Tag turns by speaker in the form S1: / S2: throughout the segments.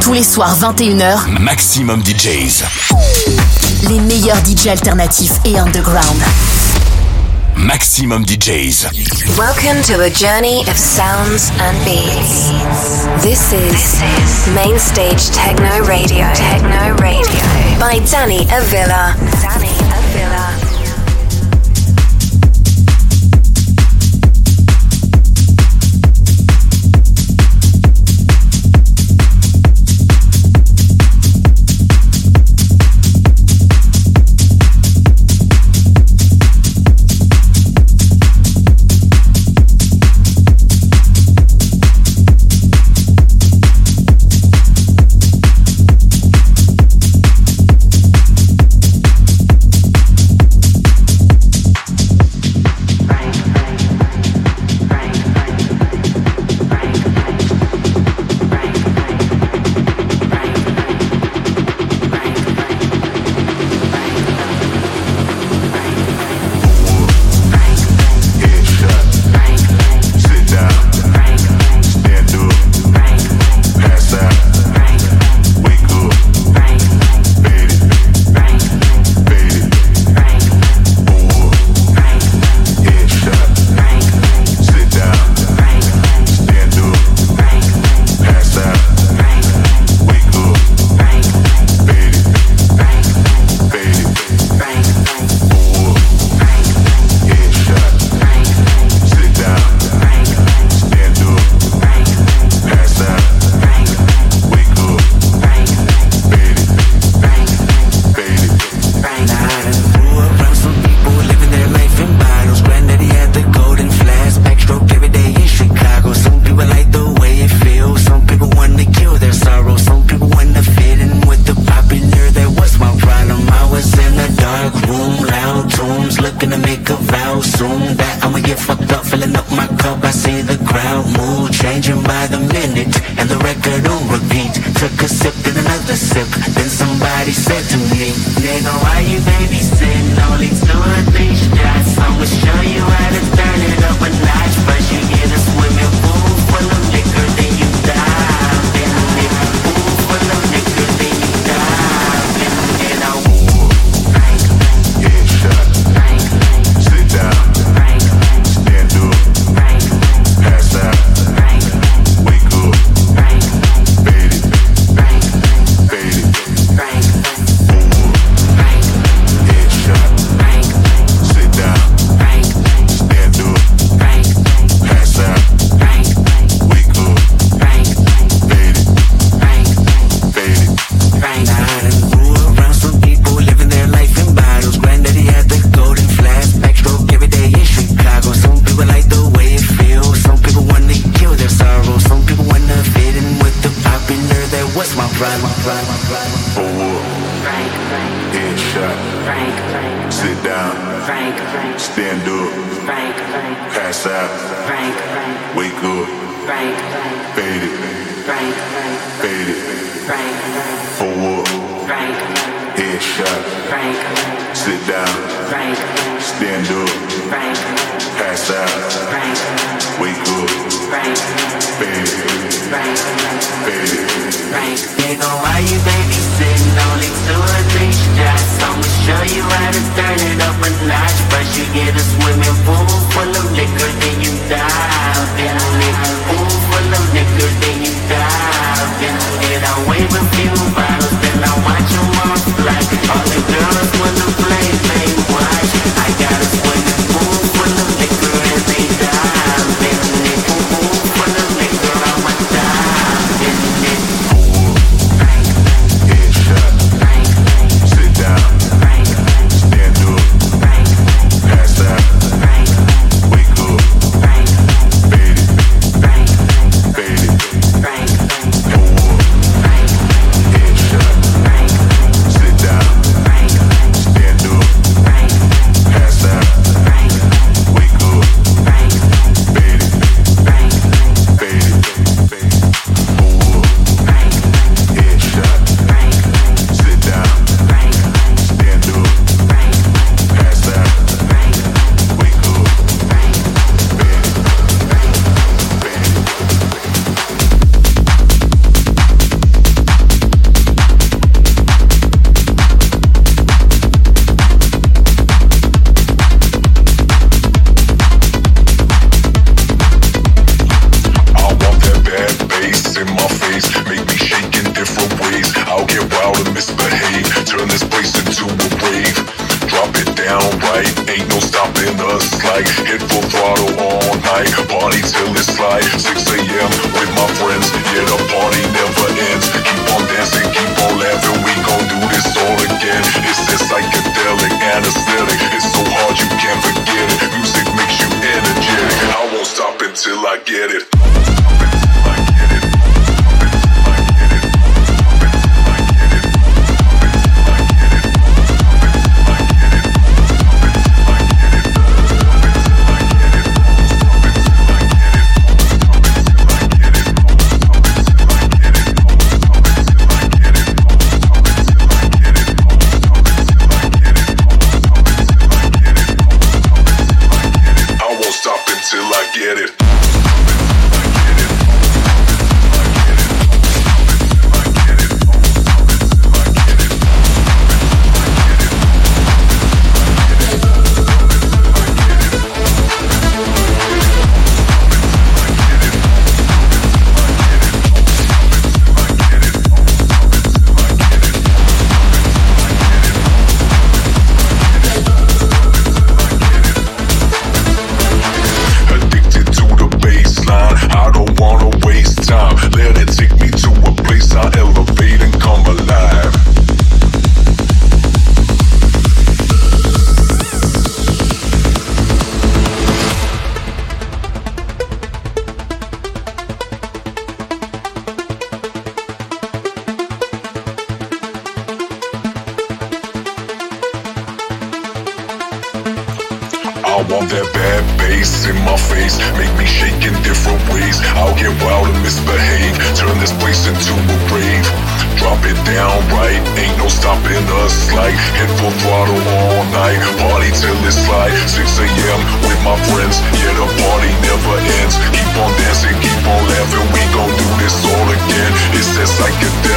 S1: Tous les soirs 21h,
S2: Maximum DJs.
S1: Les meilleurs DJs alternatifs et underground.
S2: Maximum DJs.
S3: Welcome to a journey of sounds and beats. This is, Main Stage Techno Radio. Techno Radio by Danny Avila. Danny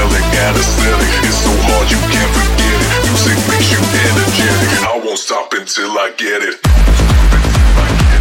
S4: yelling at aesthetic. It's so hard you can't forget it. Music makes you energetic. I won't stop until I get it.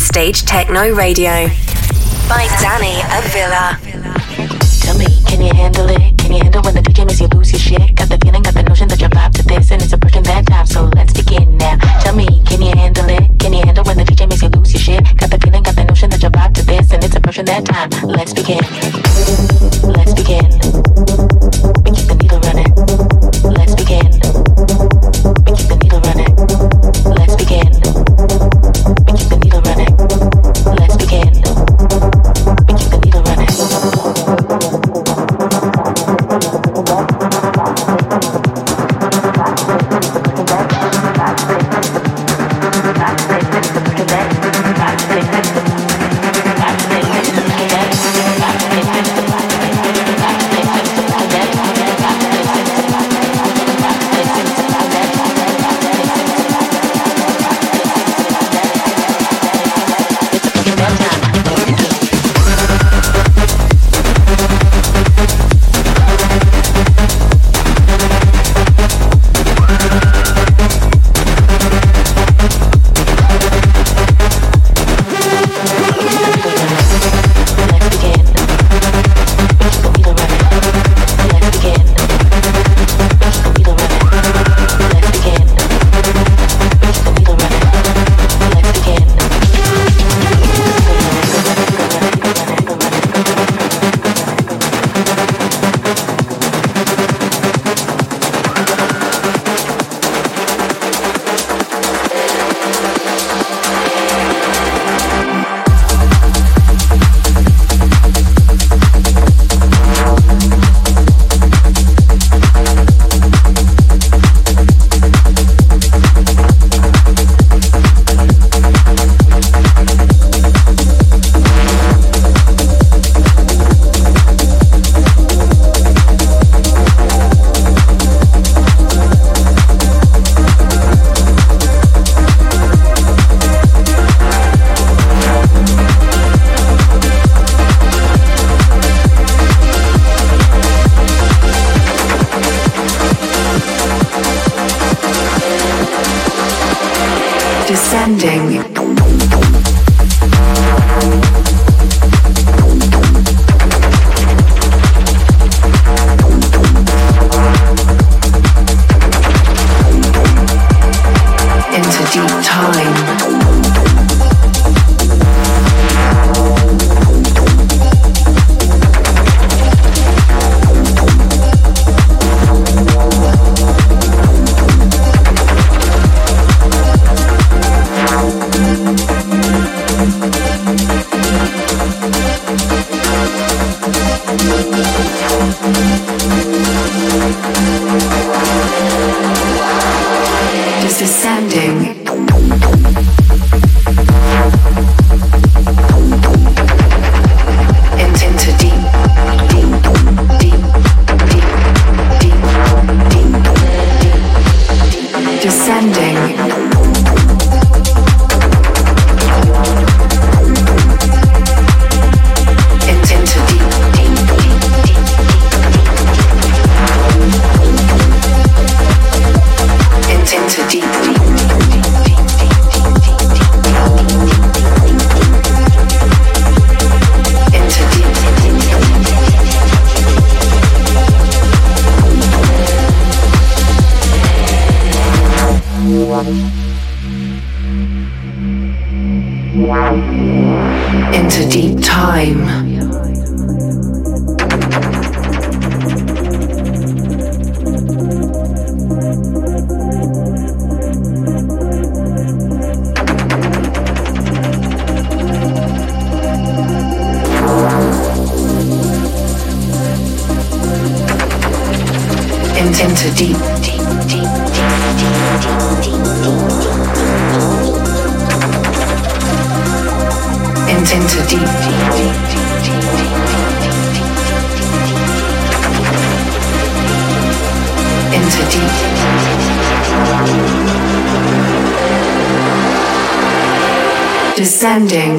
S5: Stage Techno Radio by Danny Avila. Tell me, can you handle it? Can you handle when the DJ makes you lose your shit? Got the feeling, got the notion that you're vibe to this, and it's approaching that time, so let's begin now. Tell me, can you handle it? Can you handle when the DJ makes you lose your shit? Got the feeling, got the notion that you're vibe to this, and it's approaching that time. Let's begin. time. into deep, deep, deep, deep, into deep, into deep, descending.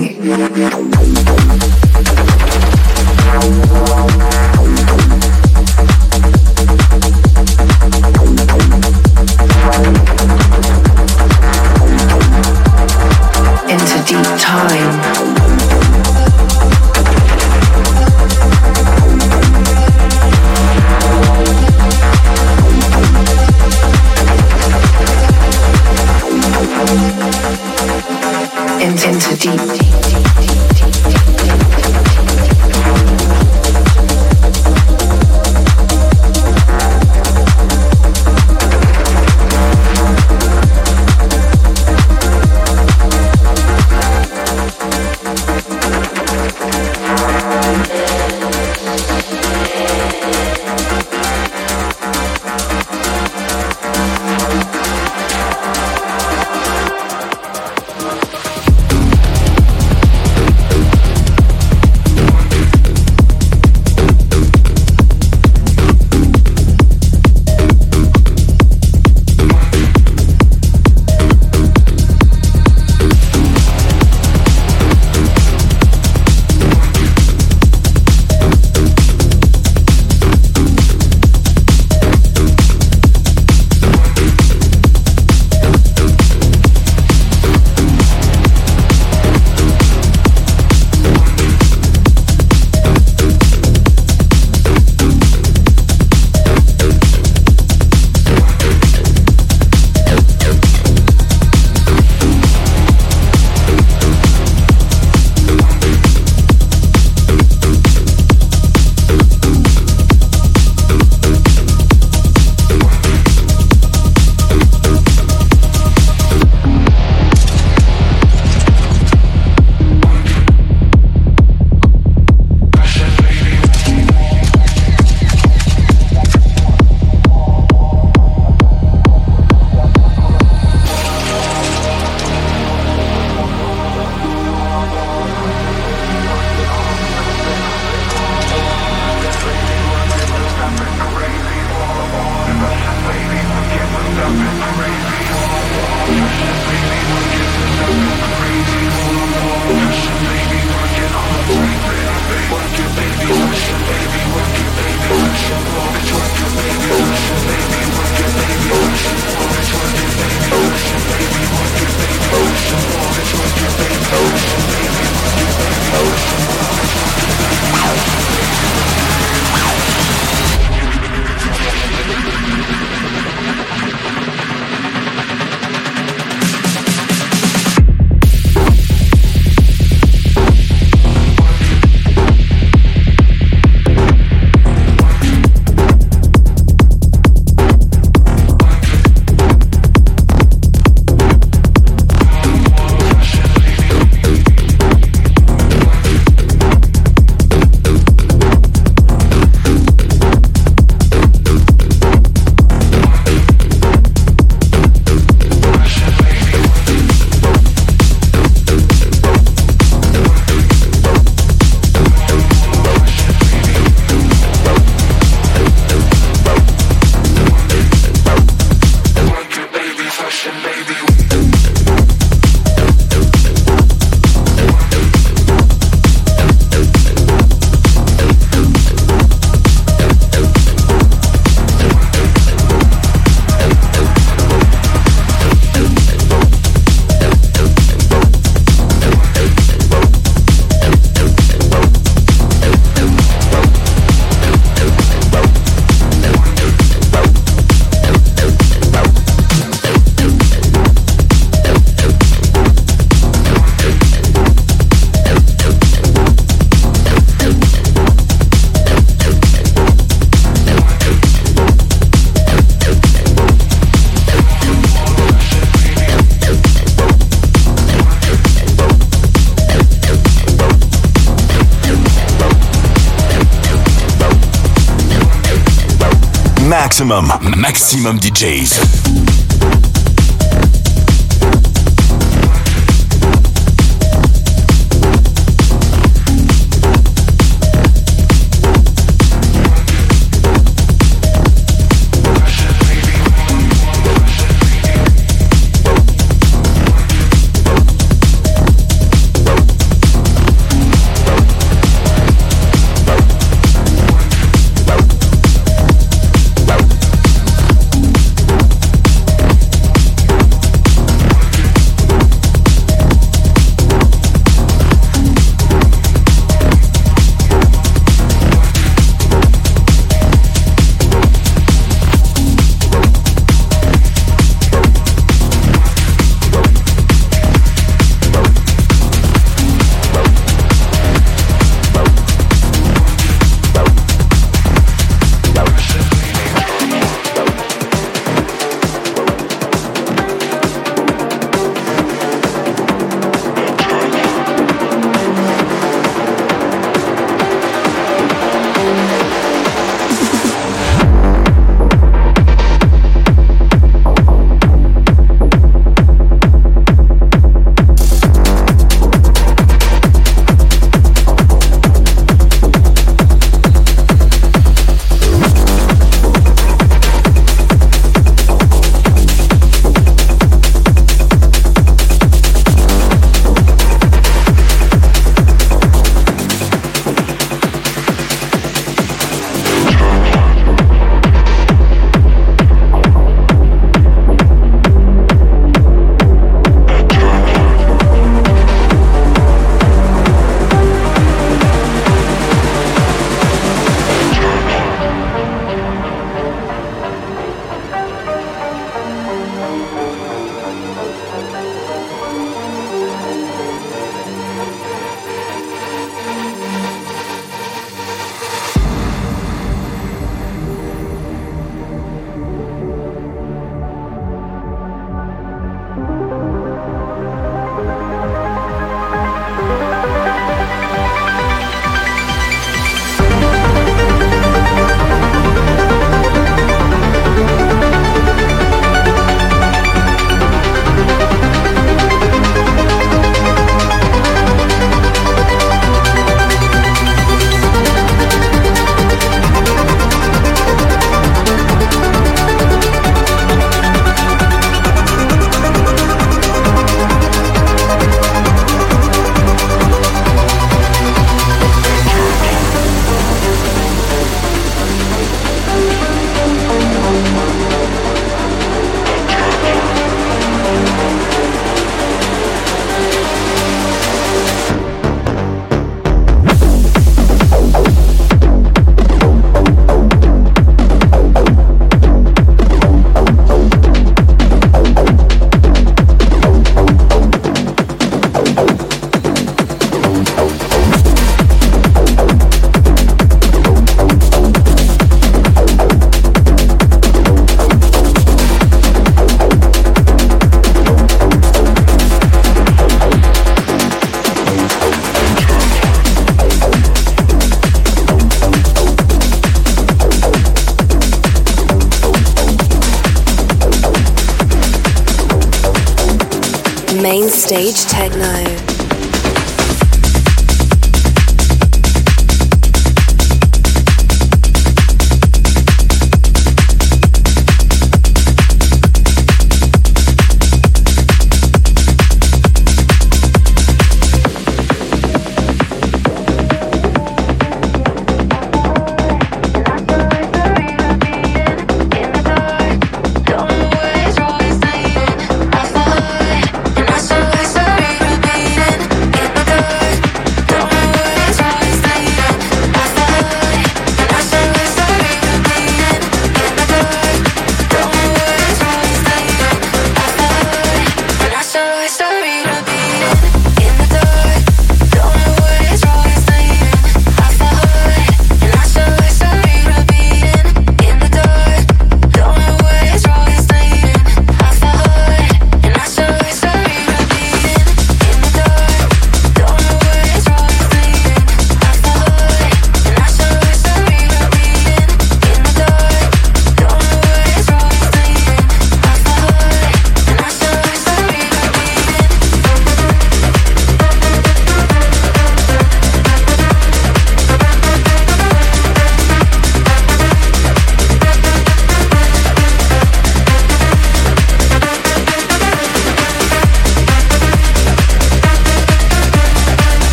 S5: Maximum, DJs.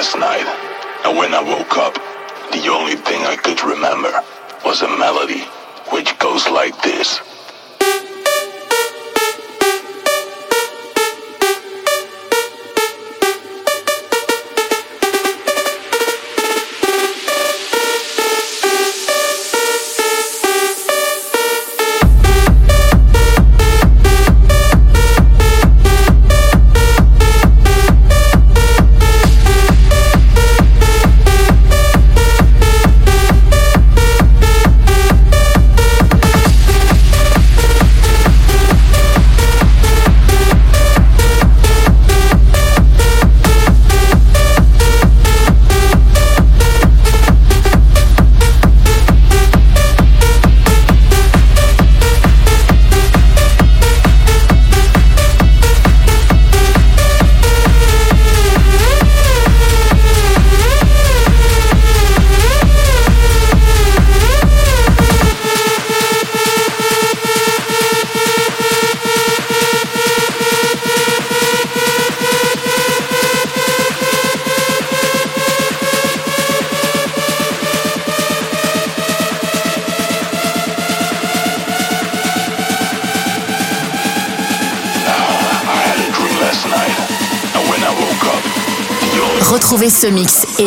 S5: Last night, and when I woke up, the only thing I could remember was a melody which goes like this.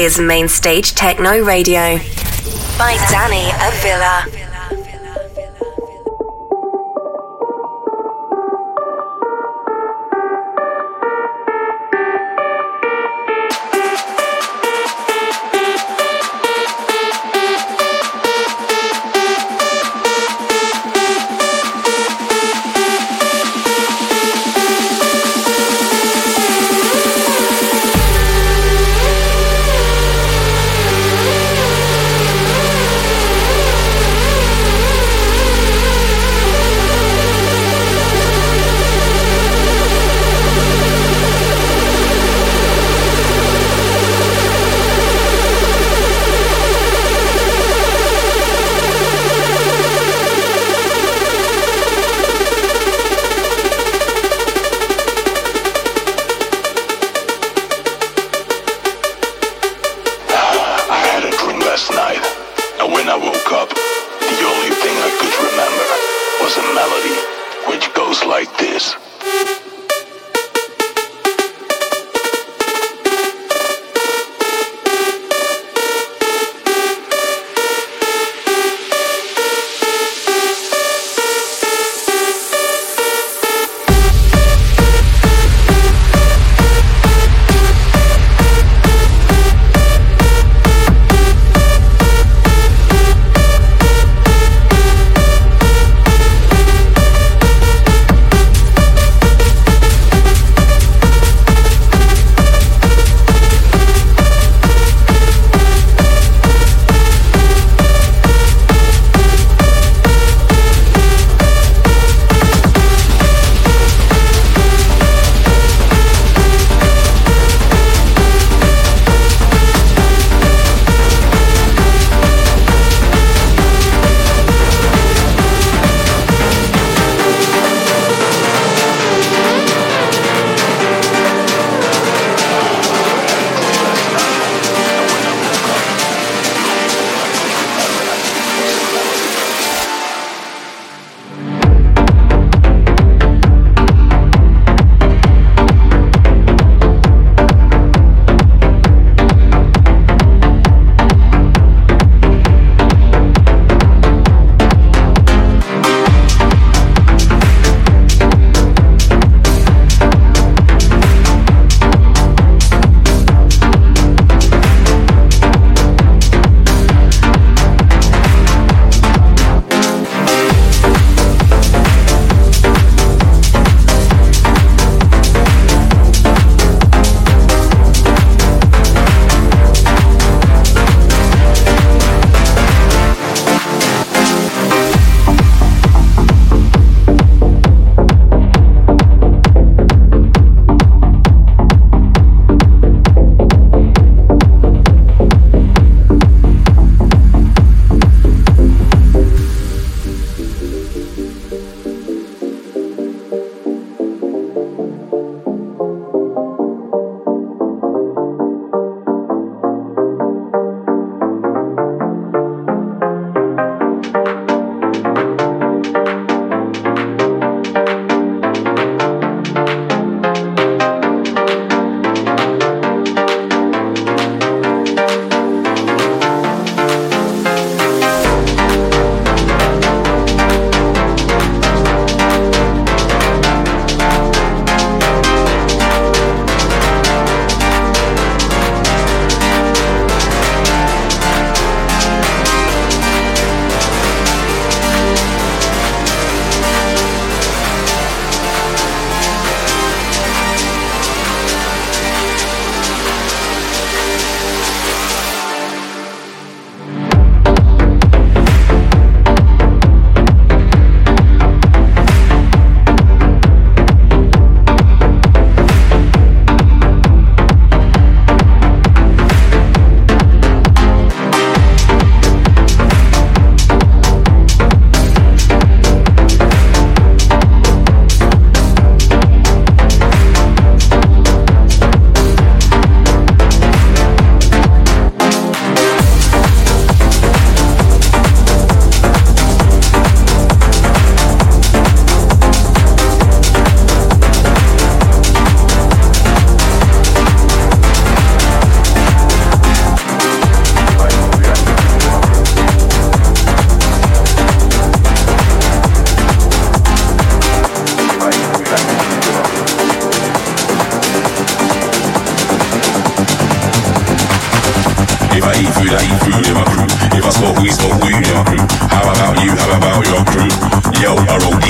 S5: is Mainstage Techno Radio by Danny Avila.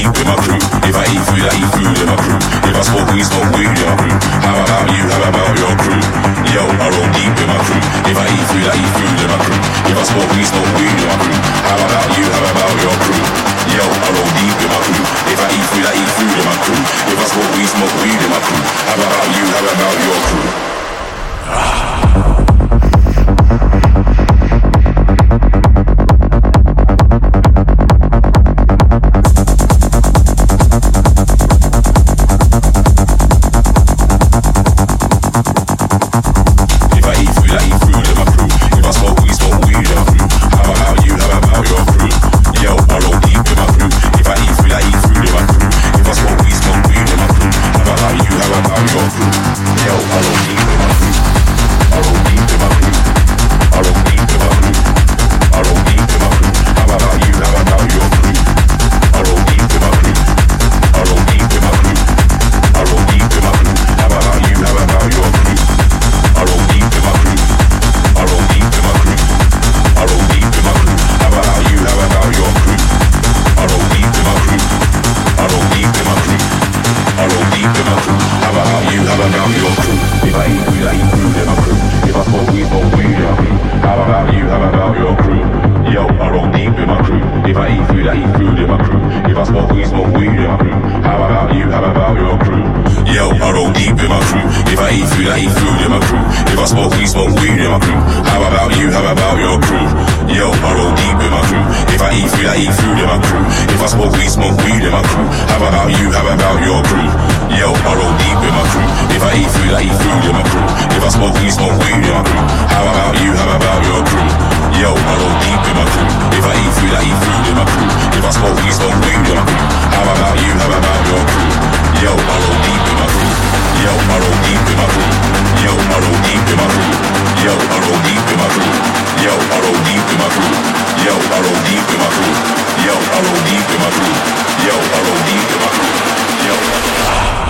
S5: Deep in my crew. If I eat food, I eat food in my crew. If I
S6: smoke weed, smoke weed in my crew. How about you? How about your crew? Yo, I roll deep in my crew. If I eat food, I eat food in my crew. If I smoke weed, smoke weed in my crew. How about you? How about your crew? Yo, I roll deep in my crew. If I
S2: eat food, I
S3: eat food
S4: in my crew. If I smoke weed, smoke weed in my crew. How about you? How
S1: about your crew? smoke weed, smoke
S2: weed, yeah. How about
S3: you? How about your crew? Yo, I go
S7: deep in my crew. If I eat food, I eat food in my crew. If I smoke weed, smoke weed, yeah. How about you? How about your crew? Yo, I go deep in my crew. Yo, I go deep in my crew. Yo, I go deep in my crew. Yo, I go deep in my crew. Yo, I go deep in my crew. Yo, I go deep in my crew. Yo, I go deep in my crew. Yo, I go deep in my crew. Yo.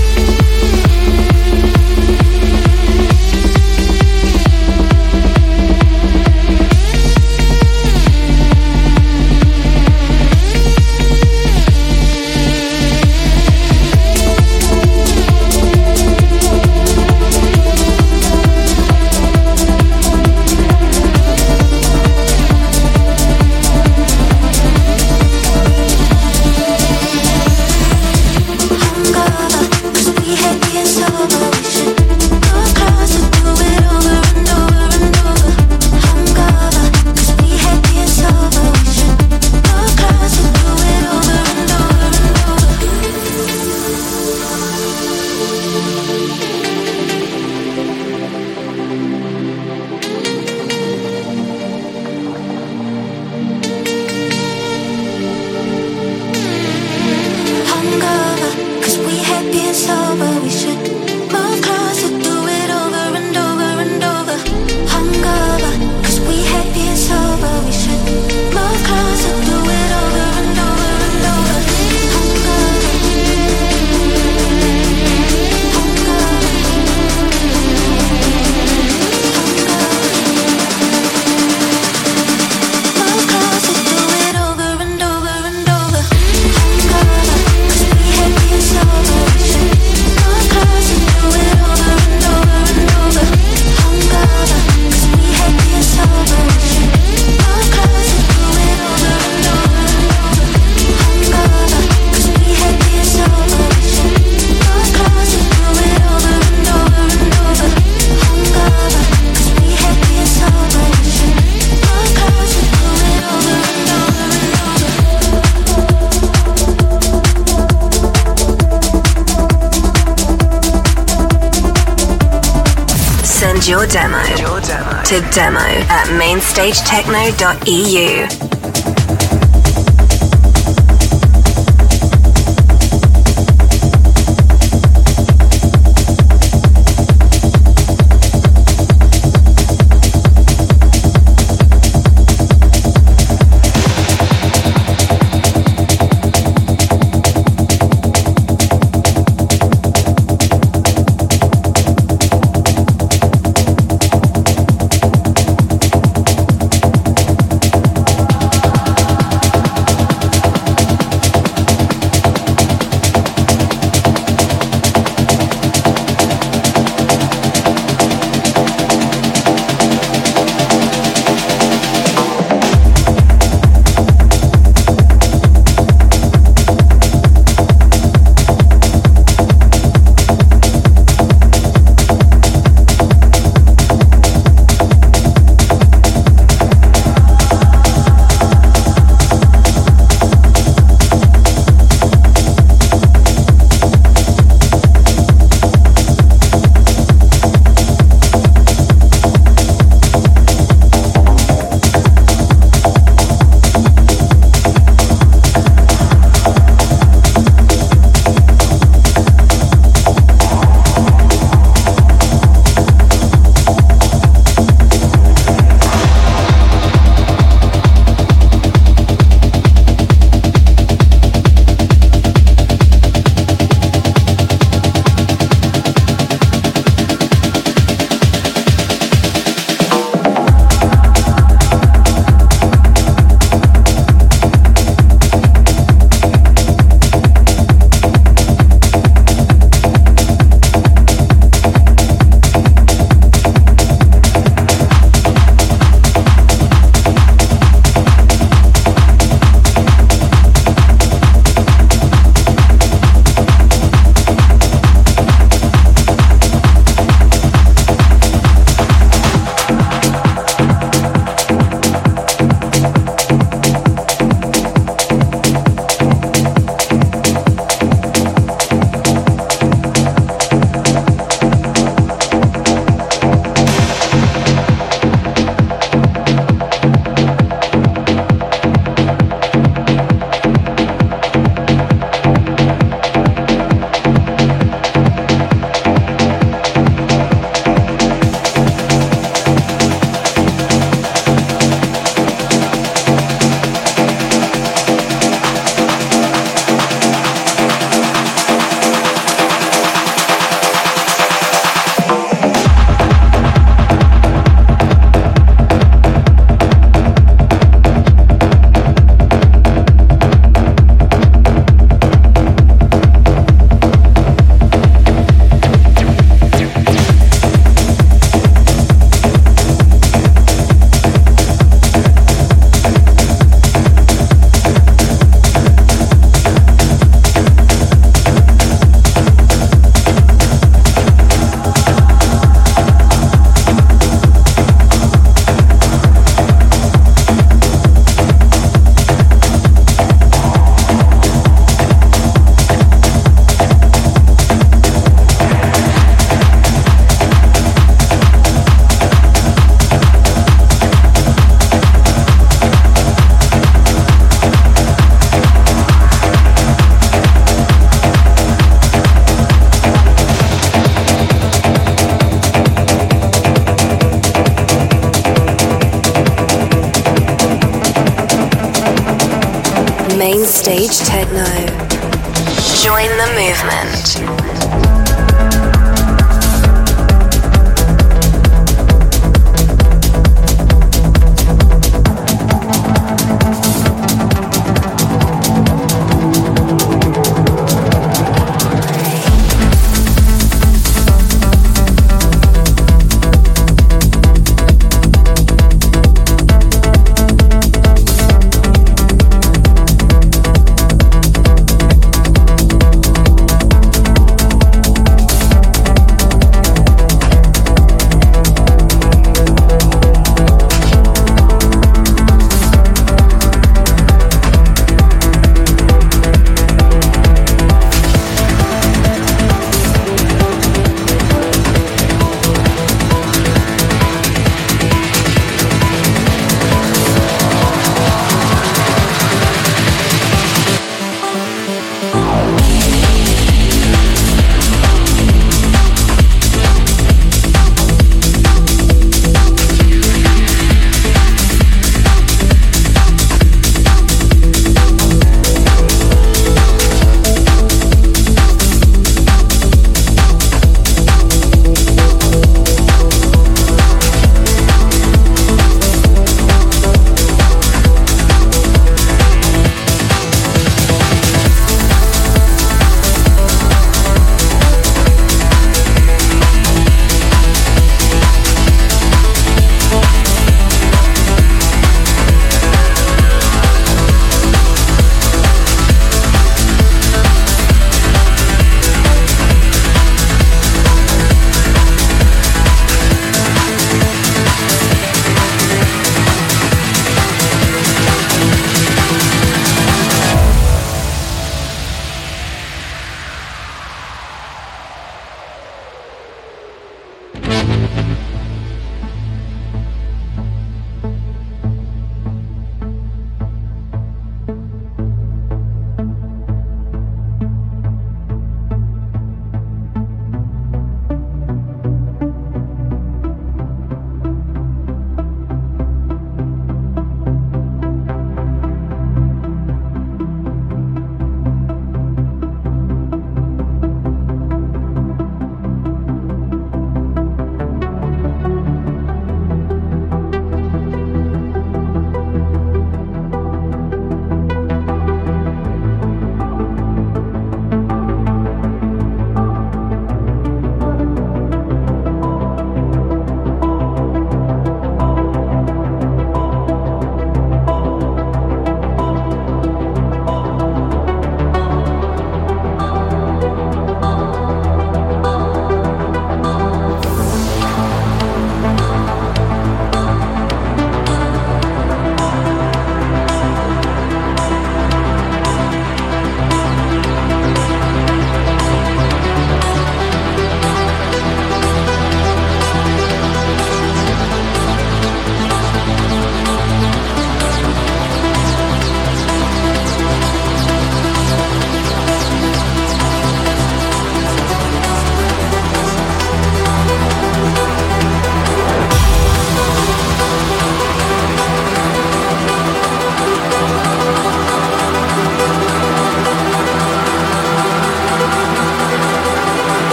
S8: At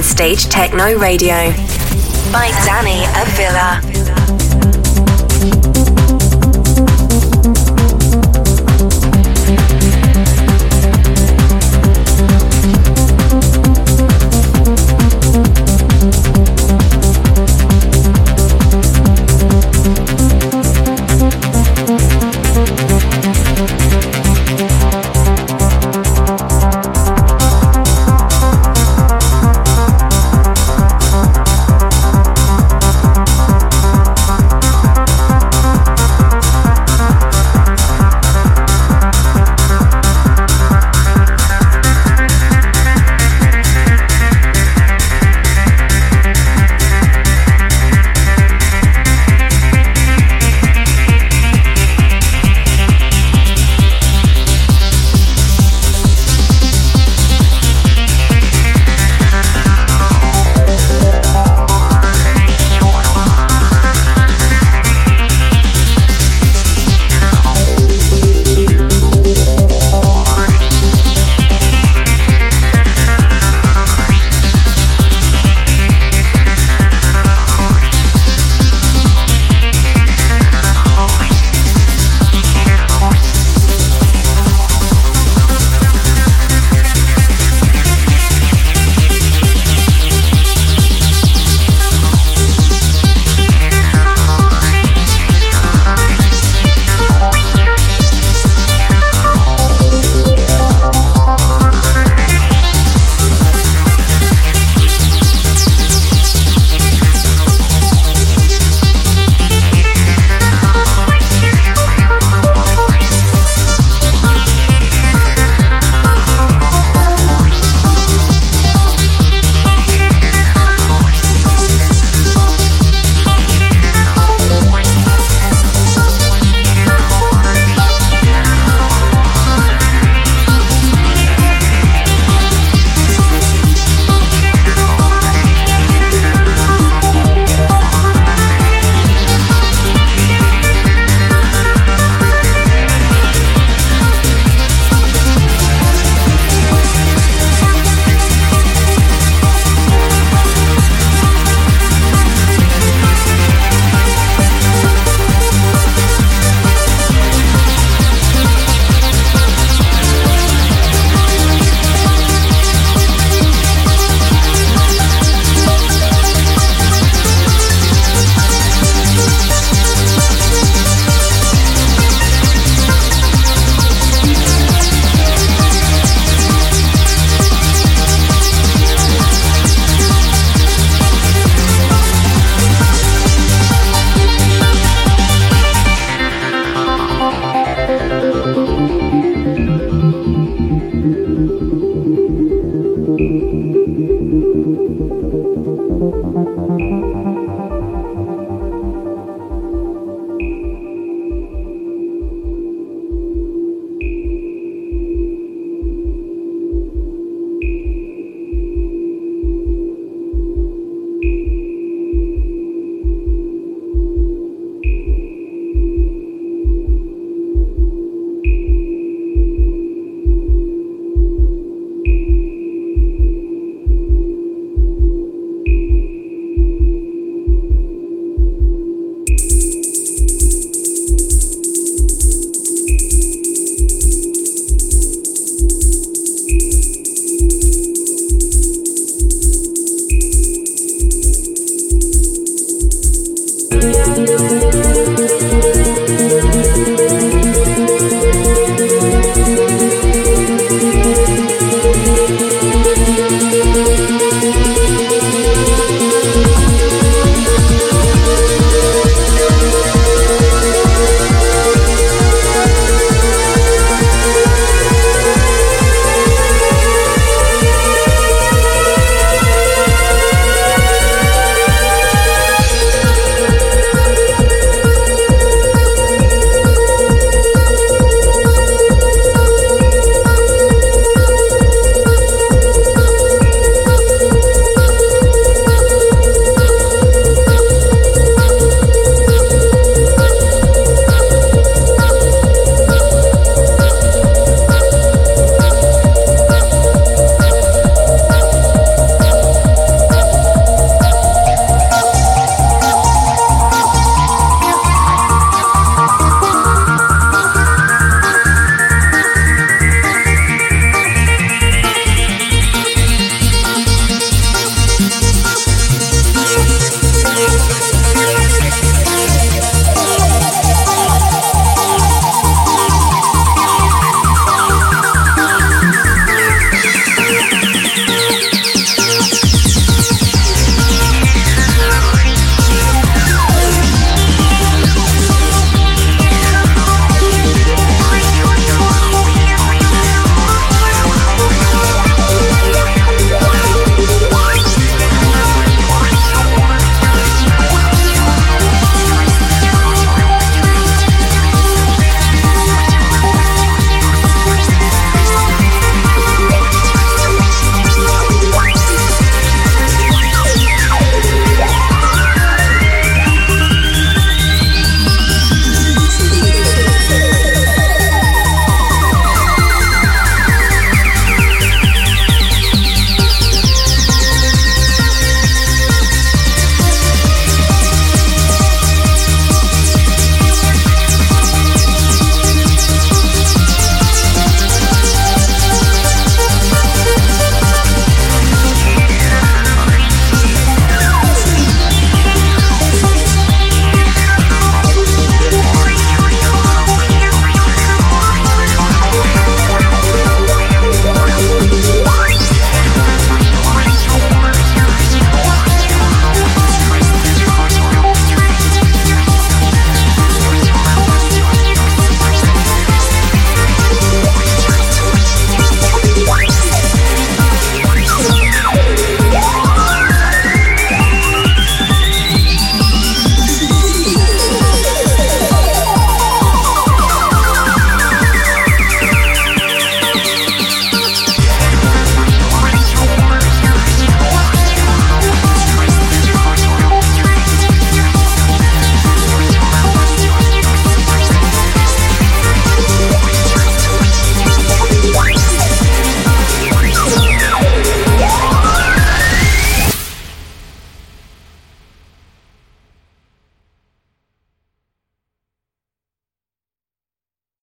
S8: Mainstage Techno Radio by Danny Avila.